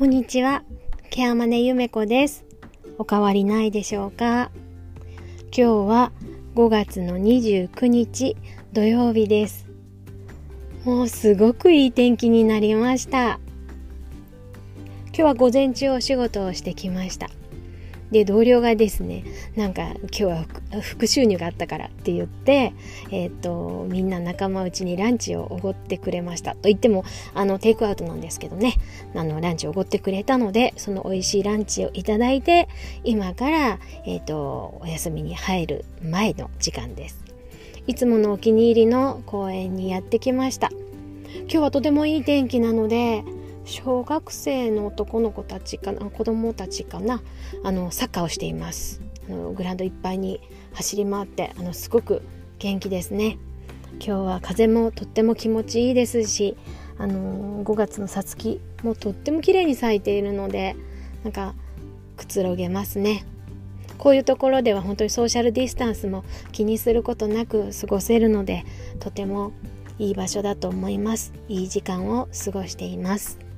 こんにちは。ケアマネゆめこです。お変わりないでしょうか？今日は5月の29日土曜日です。もうすごくいい天気になりました。今日は午前中お仕事をしてきました。で同僚がですねなんか今日は副収入があったからって言って、えー、とみんな仲間内にランチをおごってくれました。と言ってもあのテイクアウトなんですけどね。あのランチをおごってくれたのでその美味しいランチをいただいて今から、えー、とお休みに入る前の時間です。いつものお気に入りの公園にやってきました。今日はとてもいい天気なので小学生の男の子たちかな子供たちかなあのサッカーをしています。あのグラウンドいっぱいに走り回ってあのすごく元気ですね。今日は風もとっても気持ちいいですしあの5月のさつきもとっても綺麗に咲いているのでなんかくつろげますね。こういうところでは本当にソーシャルディスタンスも気にすることなく過ごせるのでとてもいい場所だと思います。いい時間を過ごしています。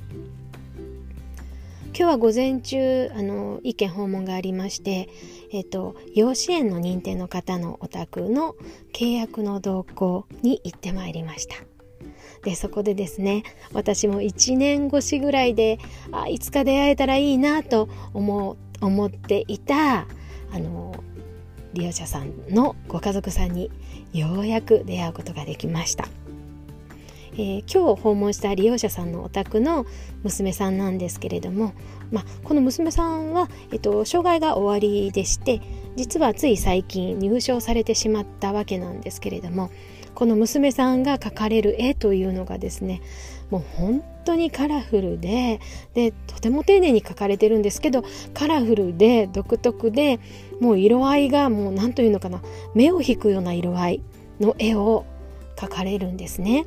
今日は午前中あの意見訪問がありまして、えっと、養子縁の認定の方のお宅の契約の動向に行ってまいりました。でそこでですね私も1年越しぐらいであいつか出会えたらいいなと思思っていたあの利用者さんのご家族さんにようやく出会うことができました。えー、今日訪問した利用者さんのお宅の娘さんなんですけれども、まあ、この娘さんは、えっと、障害が終わりでして実はつい最近入賞されてしまったわけなんですけれどもこの娘さんが描かれる絵というのがですねもう本当にカラフルででとても丁寧に描かれてるんですけどカラフルで独特でもう色合いがもう何というのかな目を引くような色合いの絵を描かれるんですね。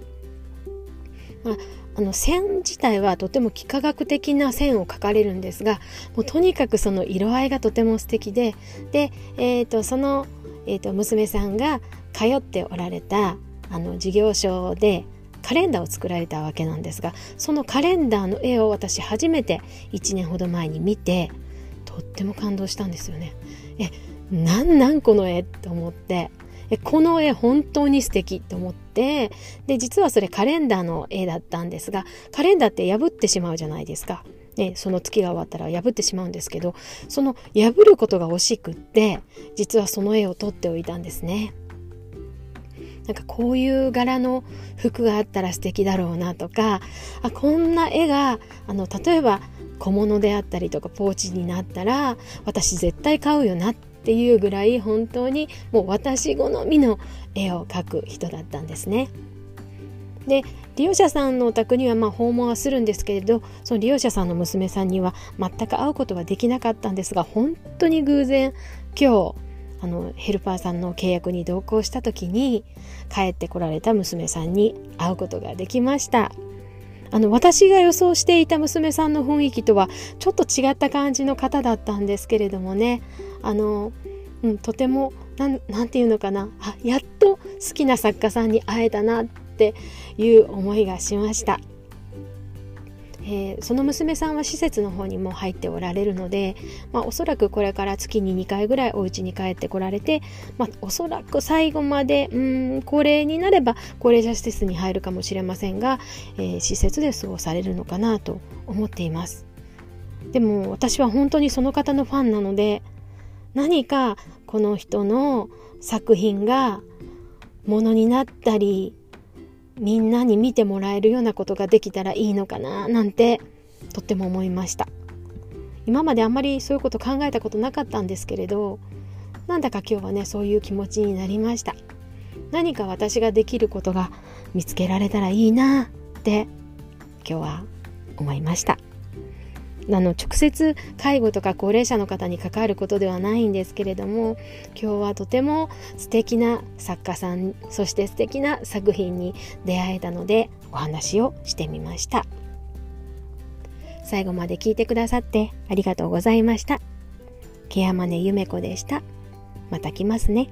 まあ、あの線自体はとても幾何学的な線を描かれるんですがもうとにかくその色合いがとても素敵でで、えーと、その、えーと、娘さんが通っておられたあの事業所でカレンダーを作られたわけなんですがそのカレンダーの絵を私初めて1年ほど前に見てとっても感動したんですよね。えなんなんこの絵と思ってこの絵本当に素敵と思ってで実はそれカレンダーの絵だったんですがカレンダーって破ってしまうじゃないですか。ね、その月が終わったら破ってしまうんですけどその破ることが惜しくって実はその絵を撮っておいたんですね。なんかこういう柄の服があったら素敵だろうなとかあこんな絵があの例えば小物であったりとかポーチになったら私絶対買うよなっていうぐらい本当にもう私好みの絵を描く人だったんですね。で利用者さんのお宅にはま訪問はするんですけれどその利用者さんの娘さんには全く会うことはできなかったんですが本当に偶然今日あのヘルパーさんの契約に同行した時に帰ってこられた娘さんに会うことができましたあの私が予想していた娘さんの雰囲気とはちょっと違った感じの方だったんですけれどもねあの、うん、とてもなんなんていうのかなあやっと好きな作家さんに会えたなっていう思いがしました。えー、その娘さんは施設の方にも入っておられるので、まあ、おそらくこれから月に2回ぐらいお家に帰ってこられて、まあ、おそらく最後までうん高齢になれば高齢者施設に入るかもしれませんが、えー、施設で過ごされるのかなと思っています。でも私は本当にその方のファンなので何かこの人の作品がものになったりみんなに見てもらえるようなことができたらいいのかななんてとっても思いました。今まであんまりそういうこと考えたことなかったんですけれどなんだか今日はねそういう気持ちになりました。何か私ができることが見つけられたらいいなって今日は思いました。あの直接介護とか高齢者の方に関わることではないんですけれども今日はとても素敵な作家さんそして素敵な作品に出会えたのでお話をしてみました。最後まで聞いてくださってありがとうございました。ケアマネゆめこでした。また来ますね。